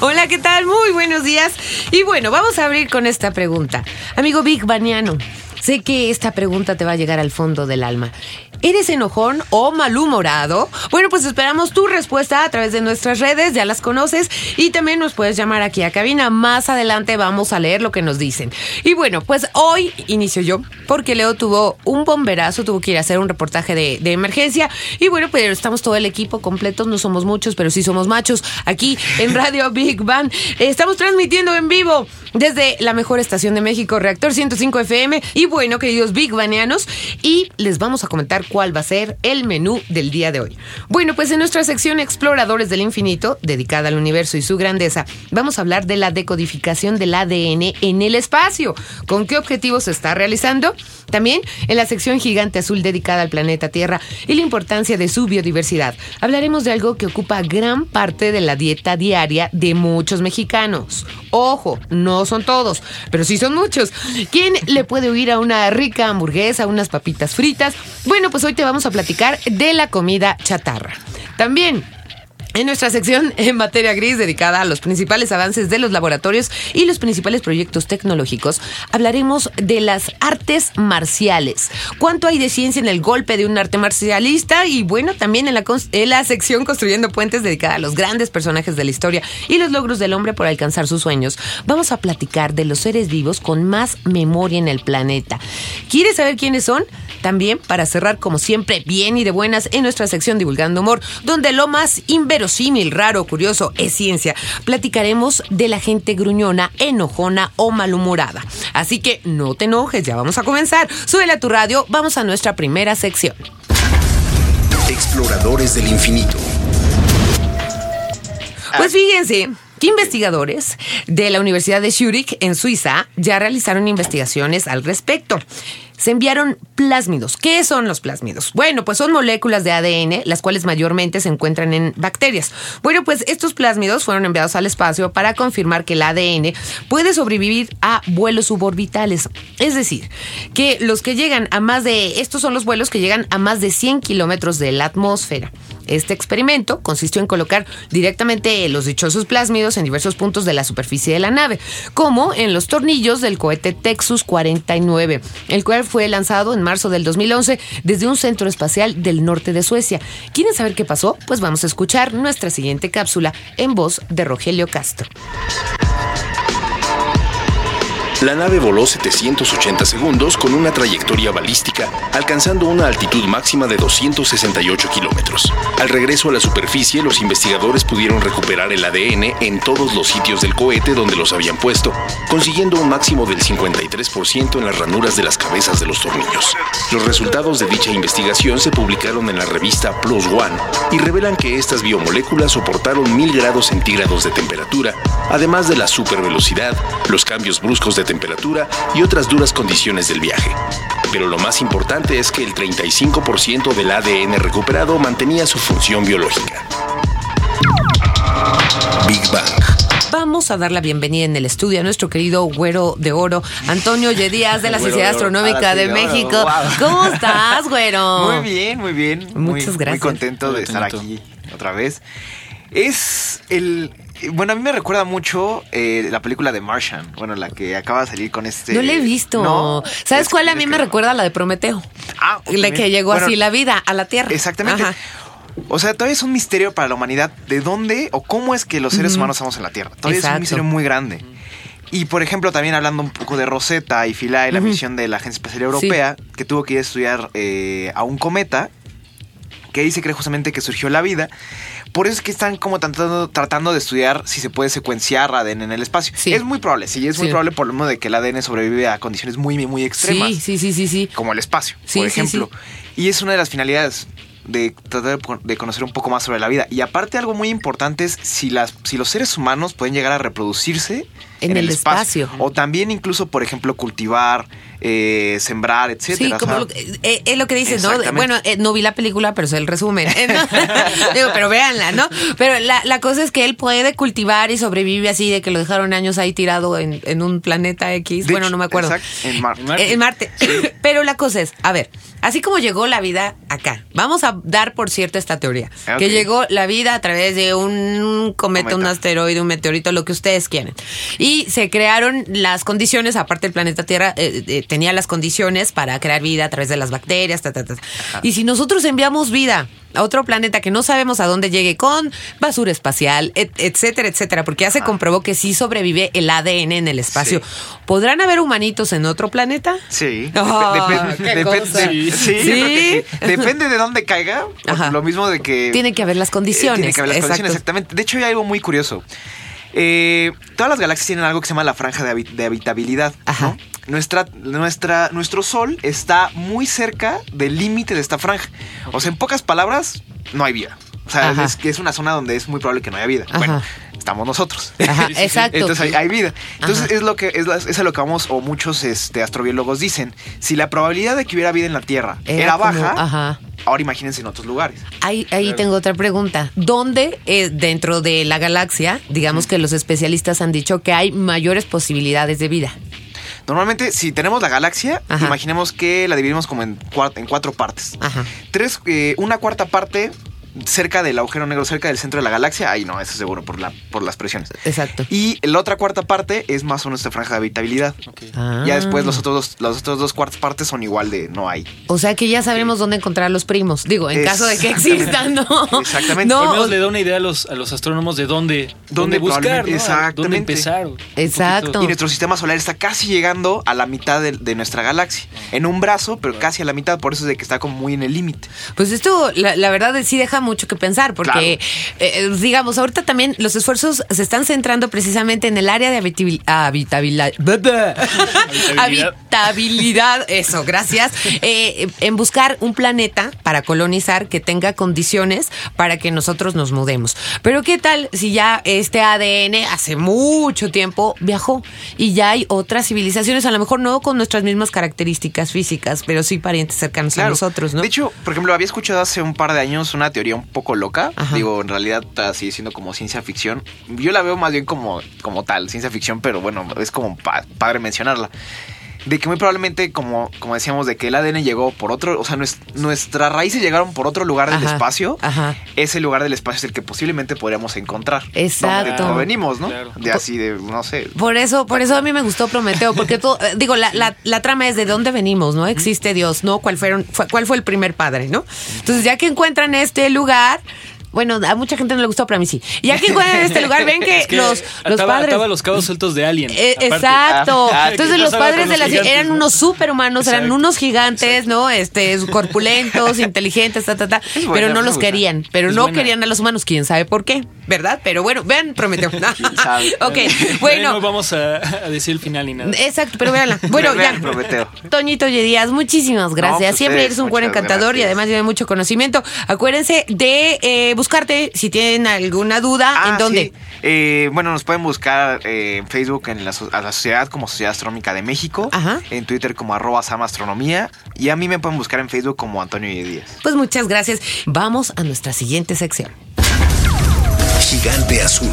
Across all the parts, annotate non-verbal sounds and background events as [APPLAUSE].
Hola, ¿qué tal? Muy buenos días. Y bueno, vamos a abrir con esta pregunta. Amigo Big Baniano, sé que esta pregunta te va a llegar al fondo del alma. ¿Eres enojón o malhumorado? Bueno, pues esperamos tu respuesta a través de nuestras redes, ya las conoces, y también nos puedes llamar aquí a cabina. Más adelante vamos a leer lo que nos dicen. Y bueno, pues hoy inicio yo, porque Leo tuvo un bomberazo, tuvo que ir a hacer un reportaje de, emergencia. Y bueno, pues estamos todo el equipo completos, no somos muchos, pero sí somos machos, aquí en Radio [LAUGHS] Big Bang. Estamos transmitiendo en vivo desde la mejor estación de México, Reactor 105 FM. Y bueno, queridos Big Banianos, y les vamos a comentar cuál va a ser el menú del día de hoy. Bueno, pues en nuestra sección Exploradores del Infinito, dedicada al universo y su grandeza, vamos a hablar de la decodificación del ADN en el espacio. ¿Con qué objetivos se está realizando? También en la sección Gigante Azul dedicada al planeta Tierra y la importancia de su biodiversidad. Hablaremos de algo que ocupa gran parte de la dieta diaria de muchos mexicanos. Ojo, no son todos, pero sí son muchos. ¿Quién le puede huir a una rica hamburguesa, unas papitas fritas? Bueno, pues hoy te vamos a platicar de la comida chatarra. También en nuestra sección en materia gris dedicada a los principales avances de los laboratorios y los principales proyectos tecnológicos, hablaremos de las artes marciales. ¿Cuánto hay de ciencia en el golpe de un arte marcialista? Y bueno, también en la, en la sección Construyendo Puentes dedicada a los grandes personajes de la historia y los logros del hombre por alcanzar sus sueños. Vamos a platicar de los seres vivos con más memoria en el planeta. ¿Quieres saber quiénes son? También para cerrar como siempre bien y de buenas en nuestra sección Divulgando Humor, donde lo más inverosímil inverosímil, raro, curioso, es ciencia. Platicaremos de la gente gruñona, enojona o malhumorada. Así que no te enojes, ya vamos a comenzar. Súbele a tu radio, vamos a nuestra primera sección. Exploradores del infinito. Pues fíjense. que investigadores de la Universidad de Zurich en Suiza ya realizaron investigaciones al respecto se enviaron plásmidos. ¿Qué son los plásmidos? Bueno, pues son moléculas de ADN, las cuales mayormente se encuentran en bacterias. Bueno, pues estos plásmidos fueron enviados al espacio para confirmar que el ADN puede sobrevivir a vuelos suborbitales. Es decir, que los que llegan a más de, estos son los vuelos que llegan a más de 100 kilómetros de la atmósfera. Este experimento consistió en colocar directamente los dichosos plásmidos en diversos puntos de la superficie de la nave, como en los tornillos del cohete Texas 49, el cual fue lanzado en marzo del 2011 desde un centro espacial del norte de Suecia. ¿Quieren saber qué pasó? Pues vamos a escuchar nuestra siguiente cápsula en voz de Rogelio Castro. La nave voló 780 segundos con una trayectoria balística, alcanzando una altitud máxima de 268 kilómetros. Al regreso a la superficie, los investigadores pudieron recuperar el ADN en todos los sitios del cohete donde los habían puesto, consiguiendo un máximo del 53% en las ranuras de las cabezas de los tornillos. Los resultados de dicha investigación se publicaron en la revista Plus One y revelan que estas biomoléculas soportaron 1000 grados centígrados de temperatura, además de la supervelocidad, los cambios bruscos de temperatura y otras duras condiciones del viaje. Pero lo más importante es que el 35% del ADN recuperado mantenía su función biológica. Big Bang. Vamos a dar la bienvenida en el estudio a nuestro querido güero de oro, Antonio Díaz de la Sociedad Astronómica de México. ¿Cómo estás, güero? Muy bien, muy bien. Muchas muy, gracias. Muy contento de estar aquí otra vez. Es el. Bueno, a mí me recuerda mucho eh, la película de Martian. Bueno, la que acaba de salir con este. No la he visto. No, ¿Sabes es- cuál a mí me recuerda la de Prometeo? Ah, La que llegó Bueno, así la vida a la Tierra. Exactamente. Ajá. O sea, todavía es un misterio para la humanidad de dónde o cómo es que los seres humanos estamos en la Tierra. Todavía es un misterio muy grande. Y por ejemplo, también hablando un poco de Rosetta y Philae, la misión de la Agencia Espacial Europea, que tuvo que ir a estudiar eh, a un cometa, que ahí se cree justamente que surgió la vida. Por eso es que están como tratando, tratando de estudiar si se puede secuenciar ADN en el espacio. Sí. Es muy probable, sí, es muy probable por lo mismo de que el ADN sobrevive a condiciones muy, muy extremas Sí, sí, sí, sí, sí. como el espacio, por ejemplo. Y es una de las finalidades de tratar de, de conocer un poco más sobre la vida. Y aparte algo muy importante es si, las, si los seres humanos pueden llegar a reproducirse En el espacio. O también incluso, por ejemplo, cultivar, eh, sembrar, etcétera. Sí, como lo que- eh, es lo que dices, ¿no? Bueno, eh, no vi la película, pero sé el resumen. ¿eh? ¿no? [LAUGHS] Digo, pero véanla, ¿no? Pero la, la cosa es que él puede cultivar y sobrevive así de que lo dejaron años ahí tirado en, en un planeta X. de bueno, hecho, no me acuerdo. exacto, en Marte. En Marte. En Marte. [LAUGHS] Pero la cosa es, a ver, así como llegó la vida acá, vamos a dar por cierta esta teoría, que llegó la vida a través de un cometa, Cometa. un asteroide, un meteorito, lo que ustedes quieren. Y se crearon las condiciones, aparte el planeta Tierra eh, eh, tenía las condiciones para crear vida a través de las bacterias, ta, ta, ta. Y si nosotros enviamos vida a otro planeta que no sabemos a dónde llegue con basura espacial, et- etcétera, etcétera, porque ya se comprobó que sí sobrevive el ADN en el espacio. Sí. ¿Podrán haber humanitos en otro planeta? Sí. Dep- qué dep- cosa. dep- sí. Depende de dónde caiga. Ajá. Lo mismo de que. Tiene que haber las Eh, condiciones. tiene que haber las condiciones, exactamente. De hecho, hay algo muy curioso. Eh, todas las galaxias tienen algo que se llama la franja de, habi- de habitabilidad. ¿no? Nuestra, nuestra, nuestro Sol está muy cerca del límite de esta franja. O sea, en pocas palabras, no hay vida. O sea, Ajá. es, que es una zona donde es muy probable que no haya vida. Ajá. Bueno, estamos nosotros. Ajá, [LAUGHS] exacto. Entonces hay, hay vida. Entonces Ajá. es lo que es, la- es a lo que vamos o muchos este, astrobiólogos dicen. Si la probabilidad de que hubiera vida en la Tierra Era era, como- baja, ajá. ahora imagínense en otros lugares. Ahí, ahí tengo otra pregunta. ¿Dónde eh, dentro de la galaxia, digamos que los especialistas han dicho que hay mayores posibilidades de vida? Normalmente, si tenemos la galaxia, Ajá. imaginemos que la dividimos como en, cuar- en cuatro partes. Ajá. Tres, eh, una cuarta parte cerca del agujero negro, cerca del centro de la galaxia. Ahí no, eso seguro por, la, por las presiones. Exacto. Y la otra cuarta parte es más o menos esta franja de habitabilidad. Ah. Ya después los otros, dos, las otras dos cuartas partes son igual de no hay. O sea que ya sabemos dónde encontrar los primos. Digo, en caso de que existan, ¿no? Exactamente. Al No, menos le da una idea a los, a los astrónomos de dónde, dónde buscar, probablemente- ¿no? exactamente. dónde empezar. Exacto. Y nuestro sistema solar está casi llegando a la mitad de, de nuestra galaxia. En un brazo, pero casi a la mitad. Por eso es de que está como muy en el límite. Pues esto, la, la verdad, sí deja mucho que pensar, porque, eh, digamos, ahorita también los esfuerzos se están centrando precisamente en el área de habitabil- habitabilidad. Habitabilidad. Eso, gracias. Eh, en buscar un planeta para colonizar que tenga condiciones para que nosotros nos mudemos. Pero, ¿qué tal si ya este ADN hace mucho tiempo viajó y ya hay otras civilizaciones, a lo mejor no con nuestras mismas características físicas, pero sí parientes cercanos a nosotros, ¿no? De hecho, por ejemplo, había escuchado hace un par de años una teoría un poco loca. Ajá. Digo, en realidad está sigue siendo como ciencia ficción. Yo la veo más bien como, como tal, ciencia ficción, pero bueno, es como pa- padre mencionarla. De que muy probablemente, como, como decíamos, de que el ADN llegó por otro, o sea, nues- nuestras raíces llegaron por otro lugar del Ajá, espacio. ajá. Ese lugar del espacio es el que posiblemente podríamos encontrar. Exacto. Donde provenimos, ¿no? Claro. De así, de, no sé. Por eso, por eso a mí me gustó Prometeo, porque todo, eh, digo, la, la, la trama es de dónde venimos, ¿no? Existe Dios, ¿no? ¿Cuál fueron, fue, cuál fue el primer padre, ¿no? Entonces, ya que encuentran este lugar, bueno, a mucha gente no le gustó, pero a mí sí. Y ya que encuentran este lugar, ven [LAUGHS] que, Es que los, los ataba, padres. ataba los cabos sueltos de Alien. Eh, exacto. Ah, ah, Entonces los padres de la gigantes, eran ¿no? unos superhumanos, eran unos gigantes, ¿no? Este, corpulentos, [LAUGHS] inteligentes, ta, ta, ta. Buena, pero no los gusta. querían, pero Es no buena. querían a los humanos, quién sabe por qué, ¿verdad? Pero bueno, vean, Prometeo. [LAUGHS] sabe? ok, bueno. No vamos a, a decir el final ni nada. Exacto, pero véanla. Bueno, Vean ya. Prometeo. Toñito Díaz, muchísimas gracias. pues Siempre ustedes, eres un buen encantador y además tiene mucho conocimiento. Acuérdense de eh, buscarte si tienen alguna duda. Ah, ¿En dónde? sí. Eh, bueno, nos pueden buscar eh, en Facebook en la, a la sociedad como Sociedad Astronómica de México, Ajá. en Twitter como arroba samastronomía y a mí me pueden buscar en Facebook como Antonio Díaz. Pues muchas gracias. Vamos a nuestra siguiente sección. Gigante azul.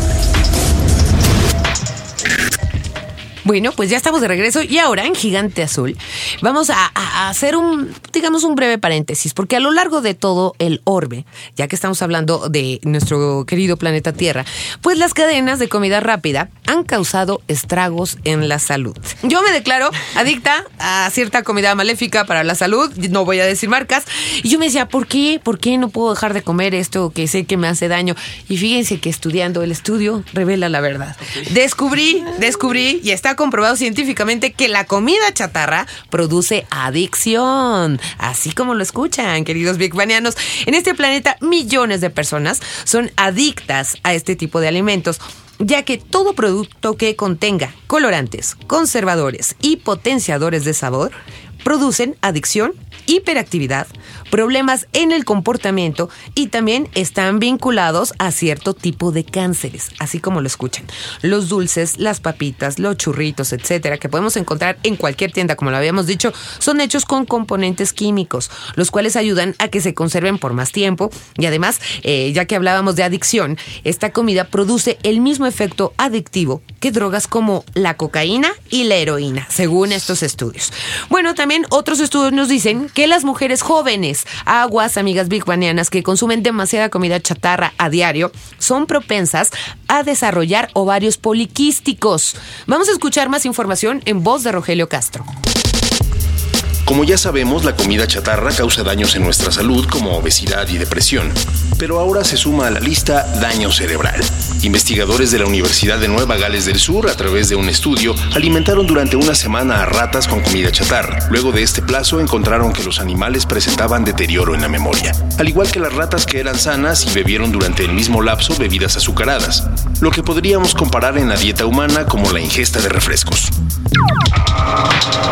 Bueno, pues ya estamos de regreso y ahora en Gigante Azul vamos a, a- a hacer un, digamos, un breve paréntesis, porque a lo largo de todo el orbe, ya que estamos hablando de nuestro querido planeta Tierra, pues las cadenas de comida rápida han causado estragos en la salud. Yo me declaro adicta a cierta comida maléfica para la salud, no voy a decir marcas, y yo me decía, ¿por qué? ¿Por qué no puedo dejar de comer esto que sé que me hace daño? Y fíjense que estudiando el estudio revela la verdad. Descubrí, descubrí y está comprobado científicamente que la comida chatarra produce adicción. Así como lo escuchan, queridos Big Banianos. En este planeta, millones de personas son adictas a este tipo de alimentos ya que todo producto que contenga colorantes, conservadores y potenciadores de sabor producen adicción, hiperactividad, problemas en el comportamiento y también están vinculados a cierto tipo de cánceres, así como lo escuchan. Los dulces, las papitas, los churritos, etcétera, que podemos encontrar en cualquier tienda, como lo habíamos dicho, son hechos con componentes químicos, los cuales ayudan a que se conserven por más tiempo y además, eh, ya que hablábamos de adicción, esta comida produce el mismo efecto adictivo que drogas como la cocaína y la heroína, según estos estudios. Bueno, también otros estudios nos dicen que las mujeres jóvenes, aguas, amigas big banianas, que consumen demasiada comida chatarra a diario, son propensas a desarrollar ovarios poliquísticos. Vamos a escuchar más información en voz de Rogelio Castro. Como ya sabemos, la comida chatarra causa daños en nuestra salud como obesidad y depresión. Pero ahora se suma a la lista daño cerebral. Investigadores de la Universidad de Nueva Gales del Sur, a través de un estudio, alimentaron durante una semana a ratas con comida chatarra. Luego de este plazo encontraron que los animales presentaban deterioro en la memoria, al igual que las ratas que eran sanas y bebieron durante el mismo lapso bebidas azucaradas, lo que podríamos comparar en la dieta humana como la ingesta de refrescos.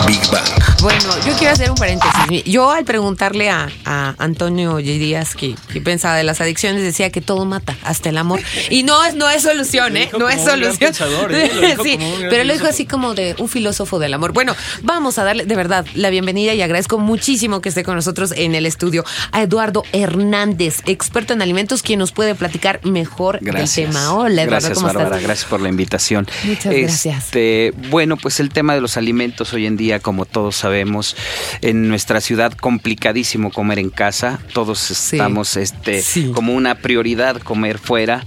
Big Bang. Bueno, yo quiero hacer un paréntesis. Yo al preguntarle a, a Antonio Díaz que, que, pensaba de las adicciones decía que todo mata, hasta el amor. Y no es, no es solución, ¿eh? No es solución. Pensador, ¿eh? [LAUGHS] sí, pero lo dijo así como de un filósofo del amor. Bueno, vamos a darle de verdad la bienvenida y agradezco muchísimo que esté con nosotros en el estudio a Eduardo Hernández, experto en alimentos, quien nos puede platicar mejor gracias. del tema. Hola, Eduardo, gracias, ¿cómo Bárbara, estás? gracias por la invitación. Muchas gracias. Este, bueno, pues el tema de los alimentos hoy en día, como todos sabemos, en nuestra ciudad complicadísimo comer en casa. Todos Sí. estamos este Sí. como una prioridad comer fuera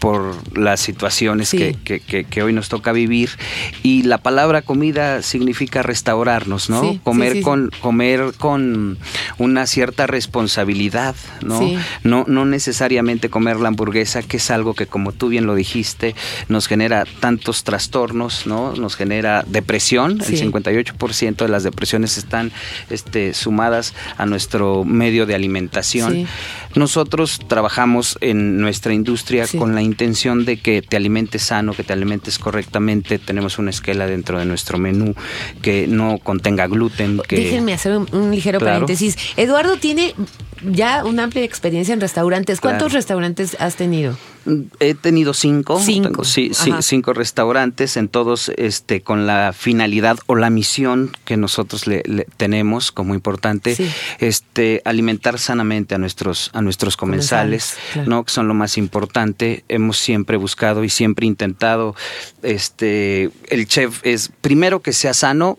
por las situaciones Sí. que, que- que- que hoy nos toca vivir y la palabra comida significa restaurarnos, ¿no? Sí, comer sí, con comer con una cierta responsabilidad, ¿no? No, no necesariamente comer la hamburguesa, que es algo que, como tú bien lo dijiste, nos genera tantos trastornos, ¿no? Nos genera depresión. El 58% de las depresiones están este, sumadas a nuestro medio de alimentación. Nosotros trabajamos en nuestra industria con la intención de que te alimentes sano, que te alimentes correctamente. Tenemos una esquela dentro de nuestro menú que no contenga gluten. Que, Déjenme hacer un, un ligero Claro. paréntesis. Eduardo tiene ya una amplia experiencia en restaurantes. ¿Cuántos Claro. restaurantes has tenido? He tenido cinco, Cinco. tengo- sí, cinco restaurantes, en todos este, con la finalidad o la misión que nosotros le, le tenemos como importante, Sí. este, alimentar sanamente a nuestros, a nuestros comensales, Comensales, claro. ¿no? que son lo más importante. Hemos siempre buscado y siempre intentado, este, el chef es primero que sea sano,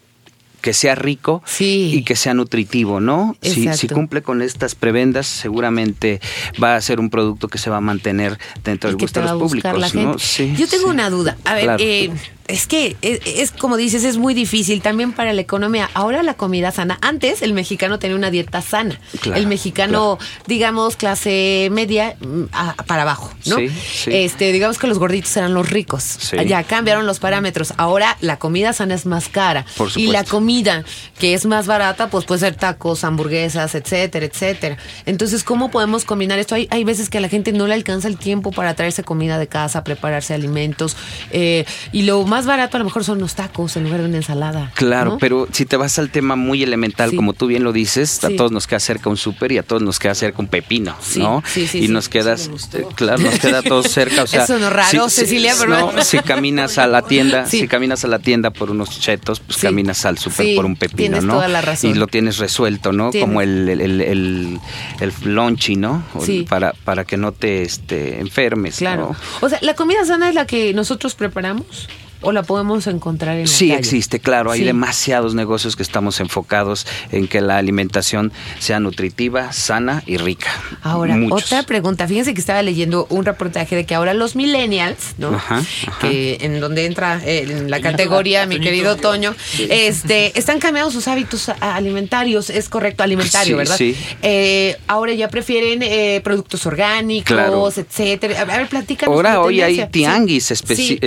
que sea rico Sí. y que sea nutritivo, ¿no? Si, cumple con estas prebendas, seguramente va a ser un producto que se va a mantener dentro y de va vuestros a buscar públicos, Yo tengo sí. una duda. A ver, Claro. eh, es que es, es como dices, es muy difícil también para la economía. Ahora la comida sana. Antes el mexicano tenía una dieta sana. Claro, el mexicano, digamos, clase media mm, a- para abajo, ¿no? Sí, sí. Este, digamos que los gorditos eran los ricos. Sí. Ya cambiaron los parámetros. Ahora la comida sana es más cara. Por y la comida que es más barata, pues puede ser tacos, hamburguesas, etcétera, etcétera. Entonces, ¿cómo podemos combinar esto? Hay, hay veces que a la gente no le alcanza el tiempo para traerse comida de casa, prepararse alimentos. eh, y lo más barato a lo mejor son los tacos en lugar de una ensalada. Claro, ¿no? pero si te vas al tema muy elemental, Sí. como tú bien lo dices, Sí. a todos nos queda cerca un súper y a todos nos queda cerca un pepino, Sí, ¿no? sí, sí, y sí. nos quedas, eh, claro, nos queda a todos cerca. O [LAUGHS] sea, Eso no es raro, si- Cecilia, si, pero- no, si caminas a la [LAUGHS] tienda, Sí. si caminas a la tienda por unos chetos, pues Sí. caminas al súper Sí, por un pepino, tienes ¿no? toda la razón. Y lo tienes resuelto, ¿no? Tienes. Como el, el, el, el, el lonchi, ¿no? Para, para que no te este, enfermes, Claro. ¿no? O sea, ¿la comida sana es la que nosotros preparamos? ¿O la podemos encontrar en la Sí calle? existe, claro. Hay Sí. demasiados negocios que estamos enfocados en que la alimentación sea nutritiva, sana y rica. Ahora, Muchos. otra pregunta. Fíjense que estaba leyendo un reportaje de que ahora los millennials, ¿no? Ajá, ajá. Que en donde entra eh, en la categoría mi querido Toño, este, están cambiando sus hábitos alimentarios, es correcto, alimentario, Sí, ¿verdad? sí. Eh, ahora ya prefieren eh, productos orgánicos, Claro. etcétera. A ver, platícanos. Ahora hoy hay tianguis Sí. especi-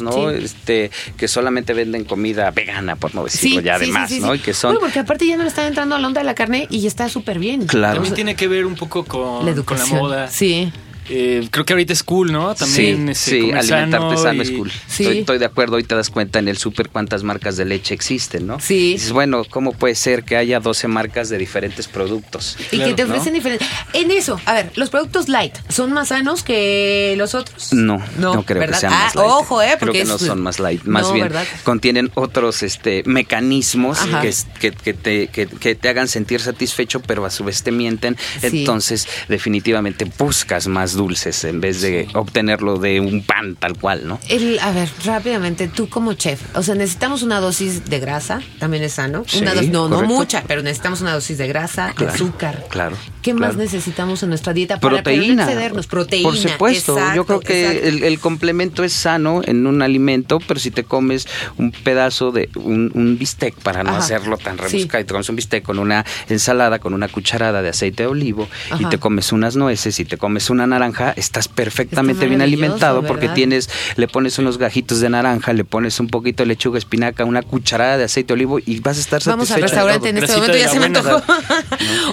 ¿no? Sí. Este, que solamente venden comida vegana, por no decirlo Sí, ya sí, además, sí, sí, ¿no? sí. Y que son porque aparte ya no le están entrando a la onda de la carne y está súper bien. Claro. También tiene que ver un poco con, la con educación. la moda. Sí. Eh, creo que ahorita es cool, ¿no? También sí, sí, alimentarte sano, es y- cool. Sí. Estoy, estoy de acuerdo, hoy te das cuenta en el súper cuántas marcas de leche existen, ¿no? Sí. Dices, bueno, ¿cómo puede ser que haya 12 marcas de diferentes productos? Y Claro, que te ¿no? ofrecen diferentes. En eso, a ver, los productos light son más sanos que los otros. No, no, creo ¿verdad? que sean ah, más light. Ojo, eh, Creo porque que no son más light, más No, bien ¿verdad? contienen otros este mecanismos que, es- que, que te, que, que te hagan sentir satisfecho, pero a su vez te mienten. Sí. Entonces, definitivamente buscas más dulces en vez de obtenerlo de un pan tal cual, ¿no? El, a ver, rápidamente, tú como chef, o sea, necesitamos una dosis de grasa, también es sano. Sí, una dosis, no, no mucha, pero necesitamos una dosis de grasa, de azúcar. claro, ¿Qué más necesitamos en nuestra dieta para proteína. excedernos? Proteína. Por supuesto, exacto, yo creo que el, el complemento es sano en un alimento, pero si te comes un pedazo de un, un bistec, para no Ajá. hacerlo tan Sí. rebuscado, y te comes un bistec con una ensalada, con una cucharada de aceite de olivo, y te comes unas nueces y te comes una naranja, estás perfectamente bien alimentado porque ¿verdad? tienes, le pones unos gajitos de naranja, le pones un poquito de lechuga, espinaca, una cucharada de aceite de olivo y vas a estar Vamos al satisfecho. restaurante en este momento, ya se me antojó.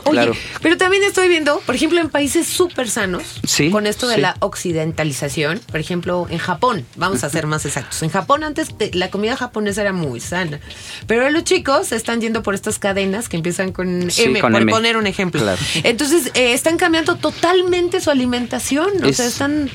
Oye, claro. pero también estoy viendo, por ejemplo, en países súper sanos, Sí, con esto de sí. la occidentalización, por ejemplo, en Japón, vamos a ser [LAUGHS] más exactos. En Japón antes la comida japonesa era muy sana, pero ahora los chicos están yendo por estas cadenas que empiezan con Sí, M, con por M. poner un ejemplo. Claro. Entonces, eh, están cambiando totalmente su alimentación, o sea, están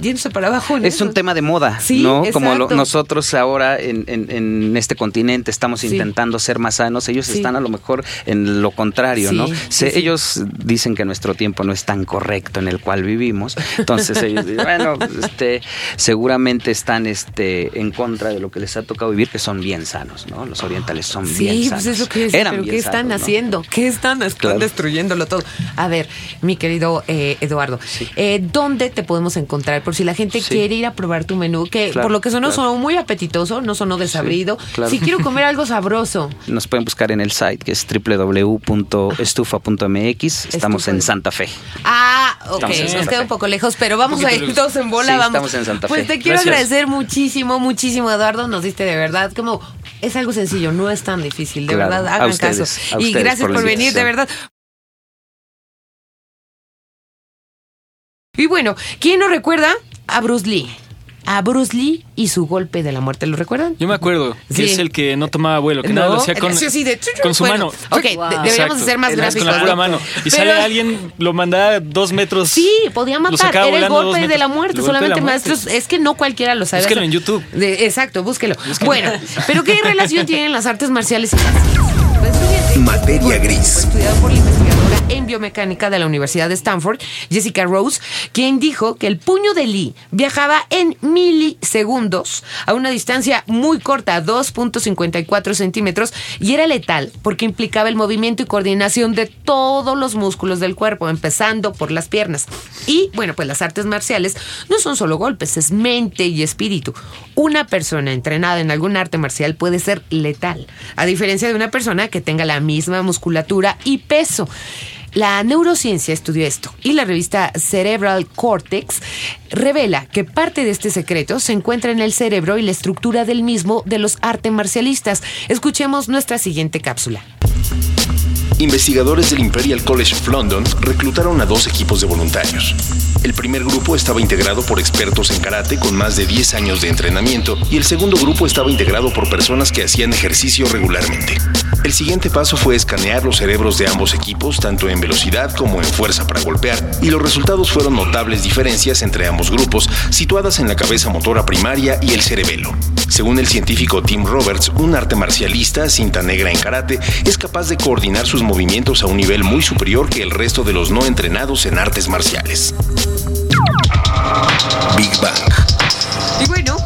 yéndose para abajo. Es eso. un tema de moda, Sí, ¿no? Como lo- exacto. nosotros ahora en, en- en este continente estamos Sí. intentando ser más sanos, ellos Sí. están a lo mejor en lo contrario, ¿no? Se-. Ellos dicen que nuestro tiempo no es tan correcto en el cual vivimos, entonces ellos dicen, bueno, este, seguramente están este, en contra de lo que les ha tocado vivir, que son bien sanos, ¿no? Los orientales son bien Sí, sanos. pues es lo que decía, Eran pero bien ¿qué están haciendo? ¿Qué están? Están Claro. destruyéndolo todo. A ver, mi querido eh, Eduardo, eh, ¿dónde te podemos encontrar? Por si la gente Sí. quiere ir a probar tu menú, que Claro, por lo que sonó claro. sonó muy apetitoso, no sonó desabrido. claro. Si quiero comer algo sabroso. [LAUGHS] Nos pueden buscar en el site que es www.estufa.mx. Estamos Estufa. en Santa Fe. Ah, ok, nos queda un poco lejos, pero vamos a ir todos en bola, Sí, vamos. estamos en Santa Pues Fe. te quiero Gracias. agradecer muchísimo, muchísimo, Eduardo, nos diste de verdad, como es algo sencillo, no es tan difícil, de Claro, verdad, hagan ustedes, caso. Y gracias por venir, de verdad. Y bueno, ¿quién no recuerda a Bruce Lee? A Bruce Lee y su golpe de la muerte, ¿lo recuerdan? Yo me acuerdo que Sí. es el que no tomaba vuelo, que No, nada lo hacía con, sí, sí, de- con su bueno, mano. Ok, de- deberíamos Exacto. ser más gráficos. Con la pura ¿no? mano. Y Pero- sale alguien, lo mandaba dos metros. Sí, podía matar. Era el golpe de la muerte. Solamente la muerte. maestros. Es que no cualquiera lo sabe. Búsquelo hacer. en YouTube. De- exacto, búsquelo. Bueno, pero ¿qué [LAUGHS] relación tienen las artes marciales y la fíjense, Materia gris. estudiado por la investigadora en biomecánica de la Universidad de Stanford, Jessica Rose, quien dijo que el puño de Lee viajaba en milisegundos a una distancia muy corta, 2.54 centímetros, y era letal porque implicaba el movimiento y coordinación de todos los músculos del cuerpo, empezando por las piernas. Y bueno, pues las artes marciales no son solo golpes, es mente y espíritu. Una persona entrenada en algún arte marcial puede ser letal, a diferencia de una persona que tenga la misma musculatura y peso. La neurociencia estudió esto y la revista Cerebral Cortex revela que parte de este secreto se encuentra en el cerebro y la estructura del mismo de los arte marcialistas. Escuchemos nuestra siguiente cápsula. Investigadores del Imperial College of London reclutaron a dos equipos de voluntarios. El primer grupo estaba integrado por expertos en karate con más de 10 años de entrenamiento y el segundo grupo estaba integrado por personas que hacían ejercicio regularmente. El siguiente paso fue escanear los cerebros de ambos equipos, tanto en velocidad como en fuerza para golpear, y los resultados fueron notables diferencias entre ambos grupos, situadas en la cabeza motora primaria y el cerebelo. Según el científico Tim Roberts, un arte marcialista, cinta negra en karate, es capaz de coordinar sus movimientos a un nivel muy superior que el resto de los no entrenados en artes marciales. Big Bang. Y bueno,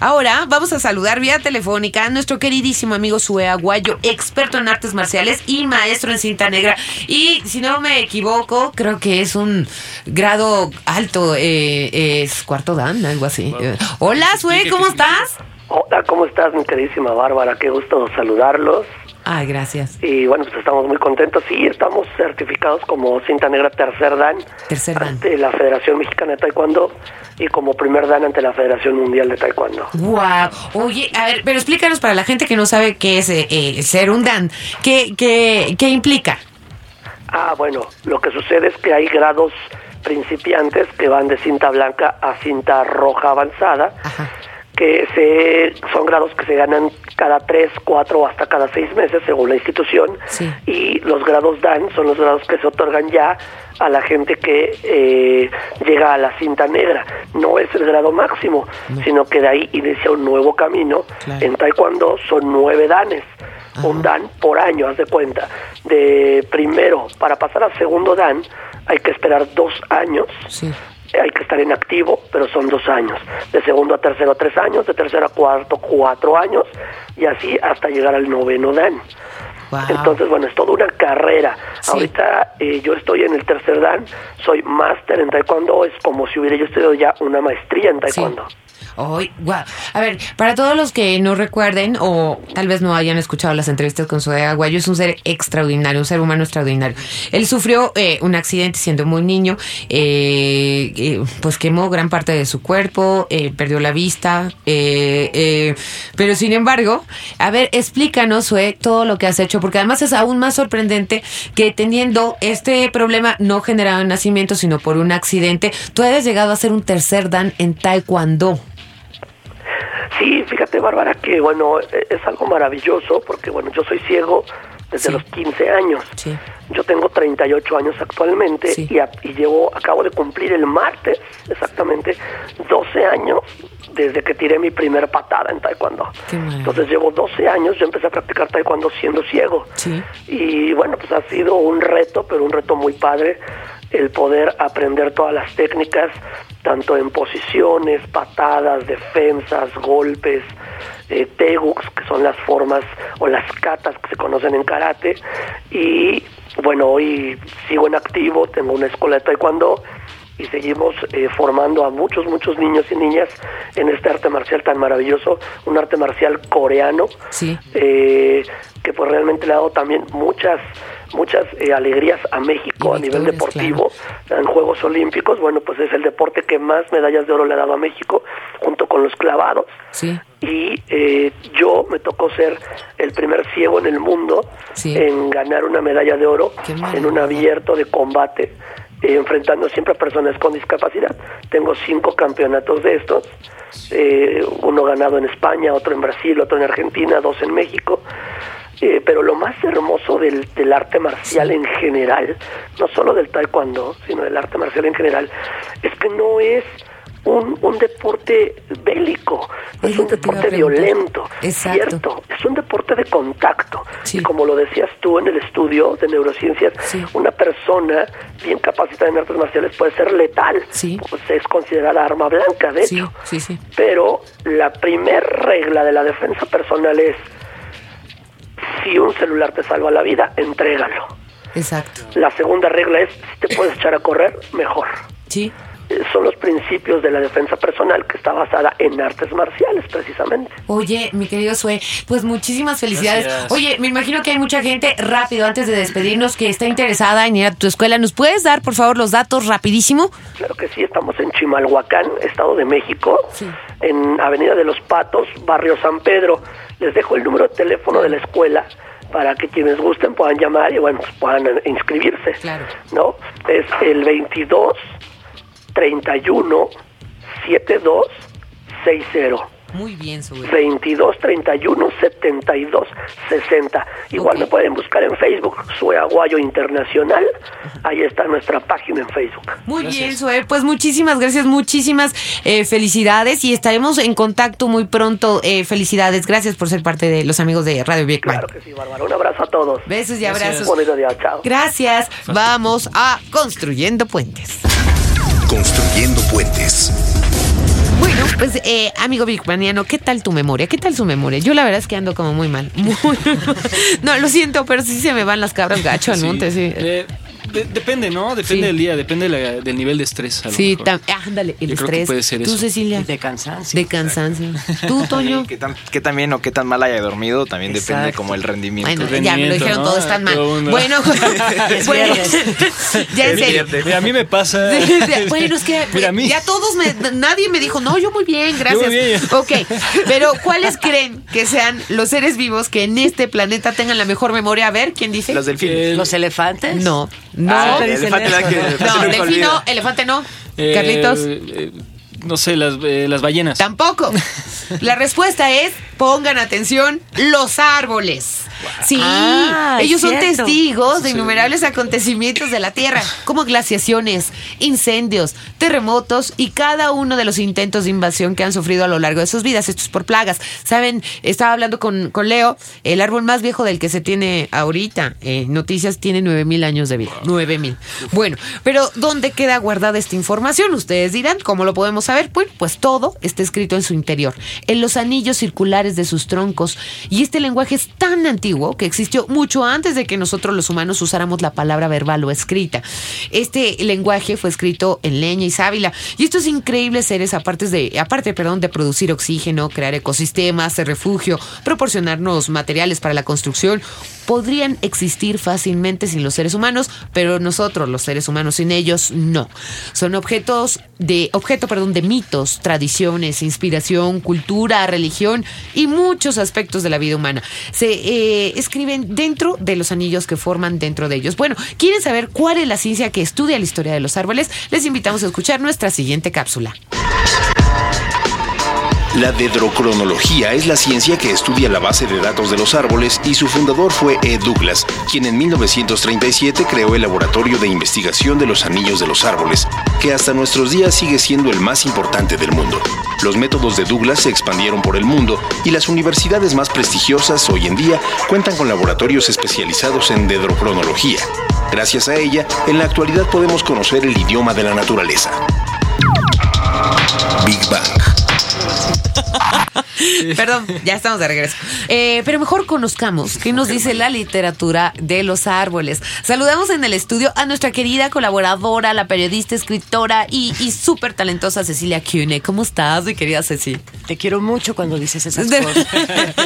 ahora vamos a saludar vía telefónica a nuestro queridísimo amigo Sue Aguayo, experto en artes marciales y maestro en cinta negra. Y si no me equivoco, creo que es un grado alto, eh, es cuarto dan, algo así. Hola Sue, ¿cómo estás? Hola, ¿cómo estás, mi queridísima Bárbara? Qué gusto saludarlos. Ay, gracias. Y bueno, pues estamos muy contentos. Sí, estamos certificados como cinta negra tercer dan Tercer dan. ante la Federación Mexicana de Taekwondo y como primer dan ante la Federación Mundial de Taekwondo. Wow. Oye, a ver, pero explícanos para la gente que no sabe qué es eh, eh, ser un dan, ¿qué, qué, qué implica? Ah, bueno, lo que sucede es que hay grados principiantes que van de cinta blanca a cinta roja avanzada, que se, son grados que se ganan cada tres, cuatro o hasta cada seis meses según la institución. Sí. Y los grados DAN son los grados que se otorgan ya a la gente que eh, llega a la cinta negra. No es el grado máximo, sino que de ahí inicia un nuevo camino. Claro. En Taekwondo son nueve danes. Un dan por año, haz de cuenta. De primero, para pasar al segundo dan, hay que esperar dos años Sí. Hay que estar en activo, pero son dos años. De segundo a tercero, tres años. De tercero a cuarto, cuatro años. Y así hasta llegar al noveno Dan. Wow. Entonces, bueno, es toda una carrera. Sí. Ahorita eh, yo estoy en el tercer Dan, soy máster en taekwondo, es como si hubiera yo estudiado ya una maestría en taekwondo. Ay, guau. A ver, para todos los que no recuerden o tal vez no hayan escuchado las entrevistas con Zoe Aguayo, es un ser extraordinario, un ser humano extraordinario. Él sufrió eh, un accidente siendo muy niño, eh, eh, pues quemó gran parte de su cuerpo, eh, perdió la vista, pero sin embargo, a ver, explícanos, Zoe, todo lo que has hecho, porque además es aún más sorprendente que teniendo este problema no generado en nacimiento, sino por un accidente, tú hayas llegado a ser un tercer dan en Taekwondo. Sí, fíjate, Bárbara, que bueno, e- es algo maravilloso porque bueno, yo soy ciego desde Sí. los 15 años. Sí. Yo tengo 38 años actualmente Sí. y, a- y llevo, acabo de cumplir el martes exactamente 12 años desde que tiré mi primer patada en taekwondo. Entonces llevo 12 años, yo empecé a practicar taekwondo siendo ciego. Y bueno, pues ha sido un reto, pero un reto muy padre el poder aprender todas las técnicas, tanto en posiciones, patadas, defensas, golpes, eh, teguks, que son las formas o las katas que se conocen en karate. Y bueno, hoy sigo en activo, tengo una escuela de taekwondo y seguimos eh, formando a muchos, muchos niños y niñas en este arte marcial tan maravilloso, un arte marcial coreano, Sí. eh, que pues realmente le ha dado también muchas muchas eh, alegrías a México a nivel deportivo en Juegos Olímpicos bueno pues es el deporte que más medallas de oro le ha dado a México junto con los clavados Sí. y eh, yo me tocó ser el primer ciego en el mundo Sí. en ganar una medalla de oro en un abierto de combate eh, enfrentando siempre a personas con discapacidad. Tengo cinco campeonatos de estos, eh, uno ganado en España, otro en Brasil, otro en Argentina, dos en México. Eh, pero lo más hermoso del, del arte marcial en general, no solo del taekwondo, sino del arte marcial en general, es que no es un, un deporte bélico, Es un deporte violento, Exacto. cierto, es un deporte de contacto. Sí. Y como lo decías tú en el estudio de neurociencias, Sí. una persona bien capacitada en artes marciales puede ser letal, Sí. pues es considerada arma blanca, de hecho. sí, sí. Pero la primer regla de la defensa personal es, si un celular te salva la vida, entrégalo. Exacto. La segunda regla es, si te puedes echar a correr, mejor. Sí. Eh, Son los principios de la defensa personal que está basada en artes marciales, precisamente. Oye, mi querido Sue, pues muchísimas felicidades. Gracias. Oye, me imagino que hay mucha gente, rápido, antes de despedirnos, que está interesada en ir a tu escuela. ¿Nos puedes dar, por favor, los datos rapidísimo? Claro que sí, estamos en Chimalhuacán, Estado de México, Sí. en Avenida de los Patos, Barrio San Pedro. Les dejo el número de teléfono de la escuela para que quienes gusten puedan llamar y bueno, pues puedan inscribirse. Claro. ¿No? Es el 22 31 72 60. Muy bien, Sue. 22 31 72 60. Igual Ok. me pueden buscar en Facebook, Sue Aguayo Internacional. Ahí está nuestra página en Facebook. Muy bien, Sue. Pues muchísimas gracias, muchísimas eh, felicidades y estaremos en contacto muy pronto. Eh, felicidades. Gracias por ser parte de los amigos de Radio Big Bang. Claro que sí, Bárbara. Un abrazo a todos. Besos y Gracias. abrazos. Día, chao. Gracias. Vamos a Construyendo Puentes. Construyendo puentes. Bueno, pues eh, amigo Big Baniano, ¿qué tal tu memoria? ¿Qué tal su memoria? Yo la verdad es que ando como muy mal. [LAUGHS] Muy no, lo siento, pero sí se me van las cabras gacho al Sí. monte, sí. Eh, de- depende, ¿no? Depende Sí. del día, depende de la- del nivel de estrés. a lo Sí, mejor. tam- ándale, el Yo creo que estrés. puede ser Tú, eso. Cecilia. De cansancio. De cansancio. Tú, Toño. [LAUGHS] ¿Qué tan, qué tan bien o qué tan mal haya dormido también depende como el rendimiento. Bueno, ya me lo dijeron ¿no? todos están mal. Todo. Bueno, [LAUGHS] [LAUGHS] bueno, ya en serio. Mira, a mí me pasa. Bueno, es que Mira, a mí. ya todos me, nadie me dijo, no, yo muy bien, gracias. Yo muy bien. Ok, pero ¿cuáles creen que sean los seres vivos que en este planeta tengan la mejor memoria? A ver, ¿quién dice? Los delfines. El- Los elefantes. No, No. Ah, elefante ¿no? el No, elefante nunca delfín no, olvida. elefante no. Eh, Carlitos. eh, no sé, las, eh, las ballenas. Tampoco. La respuesta es, pongan atención, los árboles. Sí, Ah, ellos son cierto. testigos de innumerables acontecimientos de la Tierra, como glaciaciones, incendios, terremotos y cada uno de los intentos de invasión que han sufrido a lo largo de sus vidas. Esto es por plagas. Saben, estaba hablando con, con Leo, el árbol más viejo del que se tiene ahorita, eh, noticias, tiene 9000 años de vida. 9000. Bueno, pero ¿dónde queda guardada esta información? Ustedes dirán, ¿cómo lo podemos saber? Pues todo está escrito en su interior, en los anillos circulares de sus troncos. Y este lenguaje es tan antiguo que existió mucho antes de que nosotros los humanos usáramos la palabra verbal o escrita. Este lenguaje fue escrito en leña y sábila. Y estos increíbles seres, aparte de, aparte, perdón, de producir oxígeno, crear ecosistemas de refugio, proporcionarnos materiales para la construcción, podrían existir fácilmente sin los seres humanos, pero nosotros, los seres humanos, sin ellos, no. Son objetos de, objeto, perdón, de mitos, tradiciones, inspiración, cultura, religión y muchos aspectos de la vida humana. Se eh, escriben dentro de los anillos que forman dentro de ellos. Bueno, ¿quieren saber cuál es la ciencia que estudia la historia de los árboles? Les invitamos a escuchar nuestra siguiente cápsula. La dendrocronología es la ciencia que estudia la base de datos de los árboles y su fundador fue E. Douglas, quien en 1937 creó el Laboratorio de Investigación de los Anillos de los Árboles, que hasta nuestros días sigue siendo el más importante del mundo. Los métodos de Douglas se expandieron por el mundo y las universidades más prestigiosas hoy en día cuentan con laboratorios especializados en dendrocronología. Gracias a ella, en la actualidad podemos conocer el idioma de la naturaleza. Big Bang. [LAUGHS] Perdón, ya estamos de regreso. Eh, pero mejor conozcamos qué nos dice la literatura de los árboles. Saludamos en el estudio a nuestra querida colaboradora, la periodista, escritora y, y súper talentosa Cecilia Cune. ¿Cómo estás, mi querida Ceci? Te quiero mucho cuando dices esas [LAUGHS] cosas.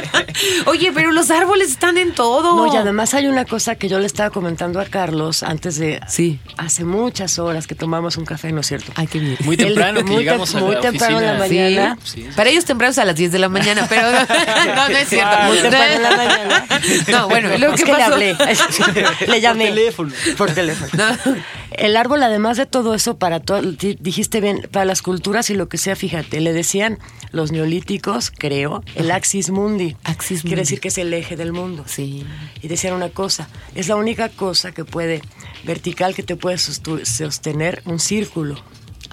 [LAUGHS] Oye, pero los árboles están en todo. No, y además hay una cosa que yo le estaba comentando a Carlos antes de... Sí. Hace muchas horas que tomamos un café, ¿no es cierto? Ay, qué bien. Muy temprano que muy llegamos a muy la temprano en la mañana. Sí. Para ellos tempranos a las 10 de la mañana, pero [LAUGHS] [LAUGHS] no, no, es cierto. Muy temprano en la mañana. No, bueno, lo Es que que le pasó. hablé. [LAUGHS] le llamé. teléfono. Por teléfono. No. El árbol, además de todo eso, para todo, di- dijiste bien, para las culturas y lo que sea, fíjate, le decían los neolíticos, creo, el axis mundi. Axis Quiere mundi. decir que es el eje del mundo. Sí. Y decían una cosa, es la única cosa que puede, vertical, que te puede sostener un círculo.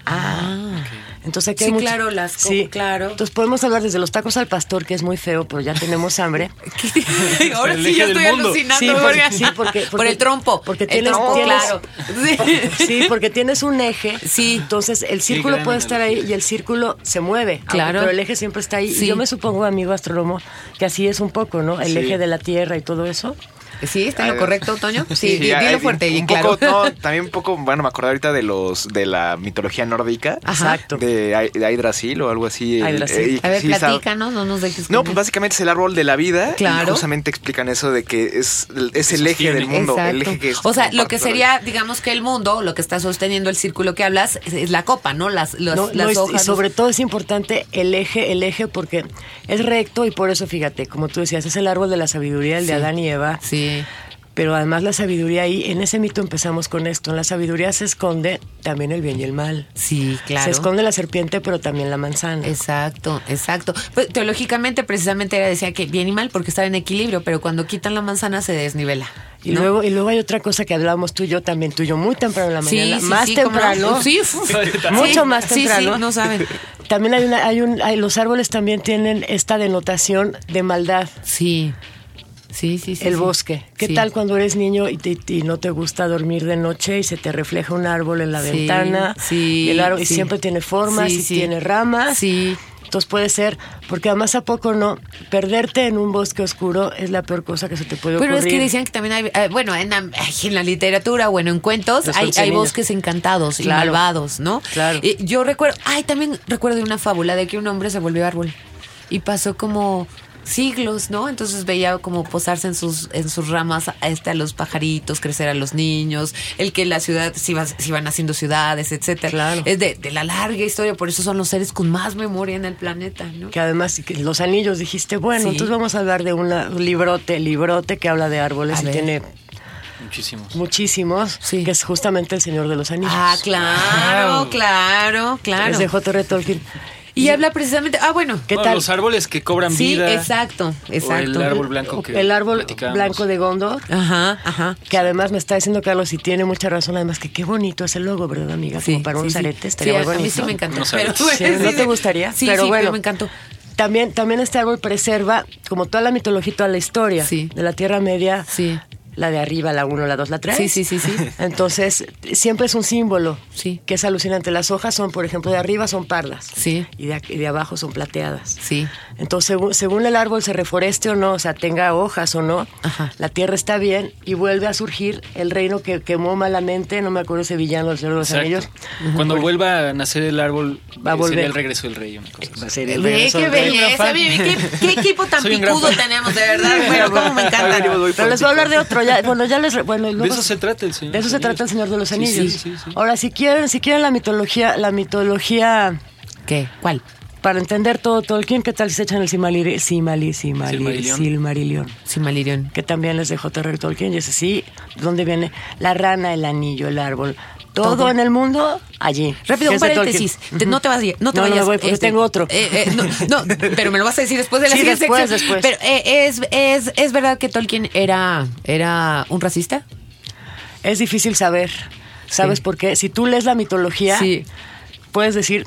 Ah. Entonces aquí Sí, hay mucho- claro, las- sí. claro. Entonces podemos hablar desde los tacos al pastor, que es muy feo, pero ya tenemos hambre. [LAUGHS] Ahora sí del estoy mundo. alucinando. Sí, porque- porque- sí, porque- [LAUGHS] por el trompo. porque El tienes- trompo, tienes- claro. Sí. [LAUGHS] Sí, porque tienes un eje. Sí. Entonces el círculo puede estar ahí y el círculo se mueve. Claro. Pero el eje siempre está ahí. Sí. Y yo me supongo, amigo astrónomo, que así es un poco, ¿no? El Sí. eje de la Tierra y todo eso. Sí, está en lo Ay, correcto, Toño. [LAUGHS] Sí, di- hay- dilo fuerte y un claro. poco, no, [LAUGHS] también un poco, bueno, me acordé ahorita de los de la mitología nórdica. Exacto. De, Yggdrasil o algo así. el- Yggdrasil. eh, A ver, sí, platícanos, no nos dejes. No, pues básicamente es el árbol de la vida. Claro. Y justamente explican eso de que es, es el eje del mundo. El eje que es o sea, lo que sería, digamos que el mundo, lo que está sosteniendo el círculo que hablas, es, es la copa, ¿no? Las, las, No, las no, y- y, hojas. sobre todo es importante el eje, el eje porque es recto y por eso, fíjate, como tú decías, es el árbol de la sabiduría, el de. Adán y Eva. Sí. Pero además la sabiduría ahí, en ese mito empezamos con esto. En la sabiduría se esconde también el bien y el mal. Sí, claro. Se esconde la serpiente, pero también la manzana. Exacto, exacto. Pues, teológicamente, precisamente ella decía que bien y mal porque está en equilibrio, pero cuando quitan la manzana se desnivela. Y ¿no? luego, y luego hay otra cosa que hablábamos tú y yo también, tú y yo muy temprano en la mañana, sí, más temprano. Sí, Mucho más sí, temprano. Sí, no saben. También hay una, hay un, hay- los árboles también tienen esta denotación de maldad. Sí. Sí, sí, sí. el sí. bosque. ¿Qué Sí. tal cuando eres niño y, te- y no te gusta dormir de noche y se te refleja un árbol en la Sí, ventana? sí, y, el árbol, y siempre tiene formas Sí, y sí. tiene ramas. Sí. Entonces puede ser, porque además a poco no, perderte en un bosque oscuro es la peor cosa que se te puede Pero ocurrir. es que decían que también hay, eh, bueno, en, la- ay, en la literatura, bueno, en cuentos, hay, bosques encantados y malvados, ¿no? Claro. Y yo recuerdo, ay, también recuerdo de una fábula de que un hombre se volvió árbol y pasó como siglos, ¿no? Entonces veía como posarse en sus en sus ramas a, este, a los pajaritos, crecer a los niños, el que la ciudad se, iba, se iban haciendo ciudades, etcétera. Claro. Es de, de la larga historia, por eso son los seres con más memoria en el planeta, ¿no? Que además que los anillos dijiste, bueno, Sí. entonces vamos a hablar de una- un librote, librote que habla de árboles A y ver. tiene Muchísimos. muchísimos, Sí. que es justamente El Señor de los Anillos. Ah, claro, claro, claro. Es de J.R. Tolkien. Y habla precisamente. Ah, bueno. ¿Qué Bueno, tal? Los árboles que cobran Sí, vida. exacto, O exacto. el árbol blanco que El árbol blanco de Gondor. Ajá, ajá. Que además me está diciendo Carlos y tiene mucha razón, además que qué bonito es el logo, ¿verdad, amiga? Como para sí, unos sí. aretes, estaría Sí, muy bonito. A mí sí me encantó. Pero. Sí, ¿No te gustaría? Sí, pero sí, bueno, pero me encantó. También, también este árbol preserva, como toda la mitología, toda la historia Sí. de la Tierra Media. Sí. La de arriba, la 1, la 2, la 3. Sí, sí, sí, sí. [LAUGHS] Entonces, siempre es un símbolo. Sí. Que es alucinante. Las hojas son, por ejemplo, de arriba son pardas. Sí. Y de, y de abajo son plateadas. Sí. Entonces, según, según el árbol se reforeste o no, o sea, tenga hojas o no, Ajá. la tierra está bien y vuelve a surgir el reino que quemó malamente, no me acuerdo ese villano del Señor de los Exacto. Anillos. Cuando vuelva a nacer el árbol, Va a eh, volver. sería el regreso del rey. Una cosa. Va a ser el regreso qué del reino. belleza, qué, qué equipo tan picudo tenemos, de verdad. Bueno, cómo me [LAUGHS] encanta. Pero les voy a hablar de otro. Ya, bueno, ya les. Bueno, luego- De eso se trata el Señor. De eso se los trata el Anillos. Señor de los Anillos. sí, sí, sí. Ahora, si quieren, si quieren la mitología, la mitología ¿Qué? ¿Cuál? para entender todo Tolkien, ¿qué tal si se echan el Simali, Simali, Simali, Silmarillion. Silmarillion? Simalirión. Que también es de J.R. Tolkien. Y ese sí, ¿dónde viene? La rana, el anillo, el árbol. Todo, Todo. en el mundo, allí. Rápido, un paréntesis. Te- no te vas, no te No, no vayas. voy porque tengo otro. eh, eh, no, no, pero me lo vas a decir después de la Sí, siguiente después, sección. después. Pero eh, es, es, es verdad que Tolkien era, era un racista. Es difícil saber. ¿Sabes Sí. por qué? Si tú lees la mitología, Sí. puedes decir.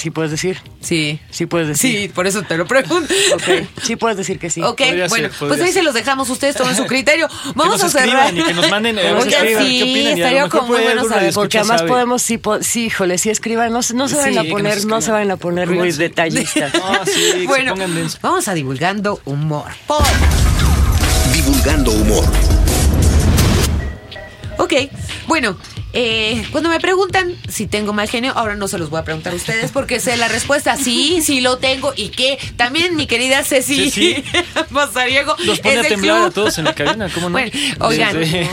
Sí, puedes decir. Sí. Sí, puedes decir. Sí, por eso te lo pregunto. [LAUGHS] Ok, sí puedes decir que sí. Ok, Podría bueno, ser, pues ahí se los dejamos ustedes tomen su [LAUGHS] criterio. Vamos nos a cerrar. escriban y que nos manden, eh, [LAUGHS] Que escriban sí, qué opinan estaría como muy bueno saber. Porque además sabe. podemos, sí, po- sí, híjole, sí escriban, no, se- no se Sí, a que poner, no se vayan a poner muy detallistas. No, sí, que se Bueno, vamos a divulgando humor. Por Divulgando humor. Ok, bueno, eh, cuando me preguntan si tengo mal genio, ahora no se los voy a preguntar a ustedes porque sé la respuesta. Sí, sí lo tengo. Y que también mi querida Ceci Sí, sí. [LAUGHS] Mazariego Nos pone a temblar club. a todos en la cabina, ¿cómo no? Bueno, oigan. Desde-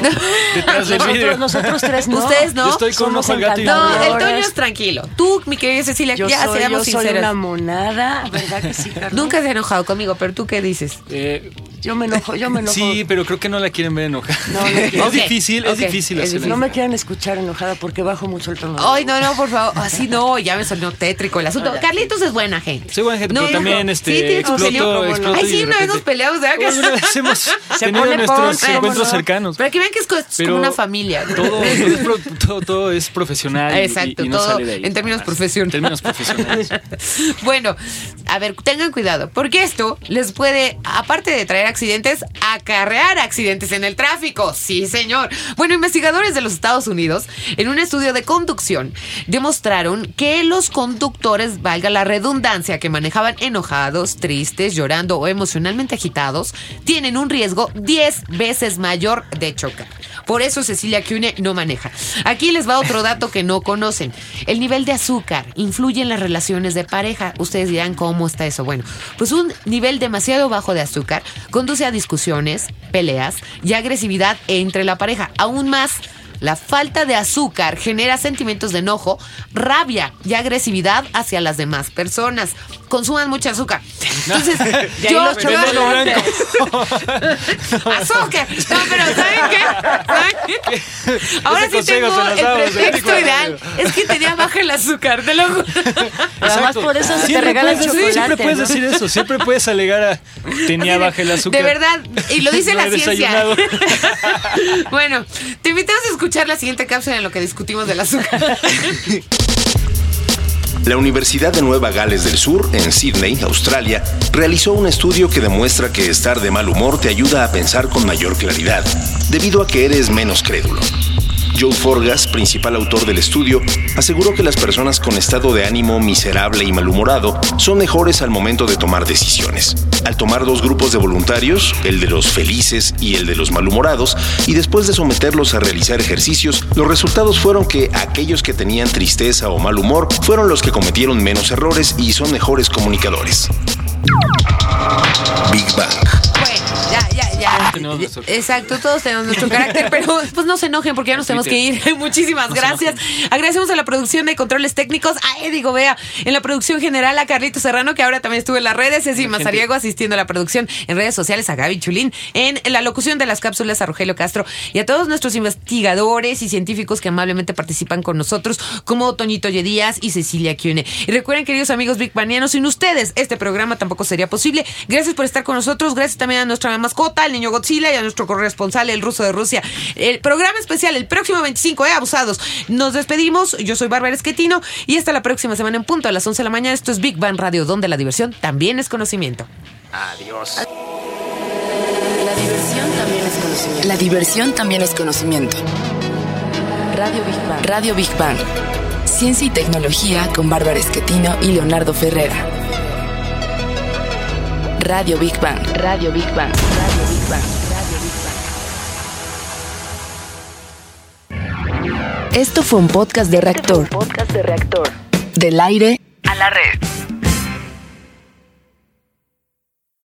detrás del. Nosotros, nosotros tres no. Ustedes no. Yo estoy con un Somos gato y No, el. Toño es tranquilo. Tú, mi querida Cecilia, Yo ya soy, seamos yo soy sinceras. una monada, ¿verdad que sí, Carlos? Nunca se ha enojado conmigo, pero tú qué dices. Eh, Yo me enojo, yo me [LAUGHS] enojo. sí, pero creo que no la quieren ver enojada. No, no [LAUGHS] es difícil, es difícil es difícil. No me quieran escuchar enojada porque bajo mucho el tono. Ay, no, no, por favor. Así no, ya me sonó tétrico el asunto. Carlitos es buena gente. Soy buena gente, pero también, este, sí, tiene su exploto- exploto Ay, sí, una vez nos peleamos, ¿verdad? hemos [LAUGHS] Se tenido pone nuestros ponce, encuentros ¿cómo no? cercanos. Para que vean que es, Pero como una familia. ¿no? Todo, todo es, pro- todo- todo es profesional Exacto, y, no todo sale de ahí. en términos profesionales. En términos profesionales. bueno, a ver, tengan cuidado, porque esto les puede, aparte de traer accidentes, acarrear accidentes en el tráfico. Sí, señor. Bueno, investigadores de los Estados Unidos, en un estudio de conducción, demostraron que los conductores, valga la redundancia, que manejaban enojados, tristes, llorando o emocionalmente agitados, tienen un riesgo 10 veces mayor de chocar. Por eso Cecilia Cune no maneja. Aquí les va otro dato que no conocen. El nivel de azúcar influye en las relaciones de pareja. Ustedes dirán cómo está eso. Bueno, pues un nivel demasiado bajo de azúcar conduce a discusiones, peleas y agresividad entre la pareja. Aún más, la falta de azúcar genera sentimientos de enojo, rabia y agresividad hacia las demás personas. Consuman mucho azúcar. [LAUGHS] Entonces, ahí yo, los yo- [LAUGHS] azúcar. No, pero ¿saben qué? ¿Saben qué? Ahora Ese sí tengo el ¿eh? pretexto ideal. [LAUGHS] Es que tenía baja el azúcar, te lo juro. Además, por eso se te Siempre regala el puedes- chocolate. Siempre puedes ¿no? decir eso. Siempre puedes alegar a. Tenía baja el azúcar. De verdad, y lo dice No la ciencia. bueno, te invitamos a escuchar la siguiente cápsula en lo que discutimos del azúcar. La Universidad de Nueva Gales del Sur, en Sydney, Australia, realizó un estudio que demuestra que estar de mal humor te ayuda a pensar con mayor claridad, debido a que eres menos crédulo. Joe Forgas, principal autor del estudio, aseguró que las personas con estado de ánimo miserable y malhumorado son mejores al momento de tomar decisiones. Al tomar dos grupos de voluntarios, el de los felices y el de los malhumorados, y después de someterlos a realizar ejercicios, los resultados fueron que aquellos que tenían tristeza o mal humor fueron los que cometieron menos errores y son mejores comunicadores. Big Bang. Ya, ya, ya. tenemos nuestro Exacto, todos tenemos nuestro carácter, [LAUGHS] pero pues no se enojen porque ya nos tenemos que ir. [LAUGHS] Muchísimas gracias. Agradecemos a la producción de controles técnicos, a Eddie Gobea en la producción general, a Carlito Serrano, que ahora también estuvo en las redes, Ceci Mazariego asistiendo a la producción en redes sociales, a Gaby Chulín en la locución de las cápsulas, a Rogelio Castro y a todos nuestros investigadores y científicos que amablemente participan con nosotros, como Toñito Díaz y Cecilia Cune. Y recuerden, queridos amigos Big Banianos, sin ustedes este programa tampoco sería posible. Gracias por estar con nosotros, gracias también a nuestra mascota, el niño Godzilla, y a nuestro corresponsal, el ruso de Rusia. El programa especial, el próximo 25, ¿eh? Abusados. Nos despedimos, yo soy Bárbara Esquetino y hasta la próxima semana en punto a las 11 de la mañana. Esto es Big Bang Radio, donde la diversión también es conocimiento. Adiós. La diversión también es conocimiento. La diversión también es conocimiento. Radio Big Bang. Radio Big Bang. Ciencia y tecnología con Bárbara Esquetino y Leonardo Ferrera. Radio Big Bang. Radio Big Bang. Radio Big Bang. Radio Big Bang. Esto fue un podcast de reactor. Podcast de reactor. Del aire A la red.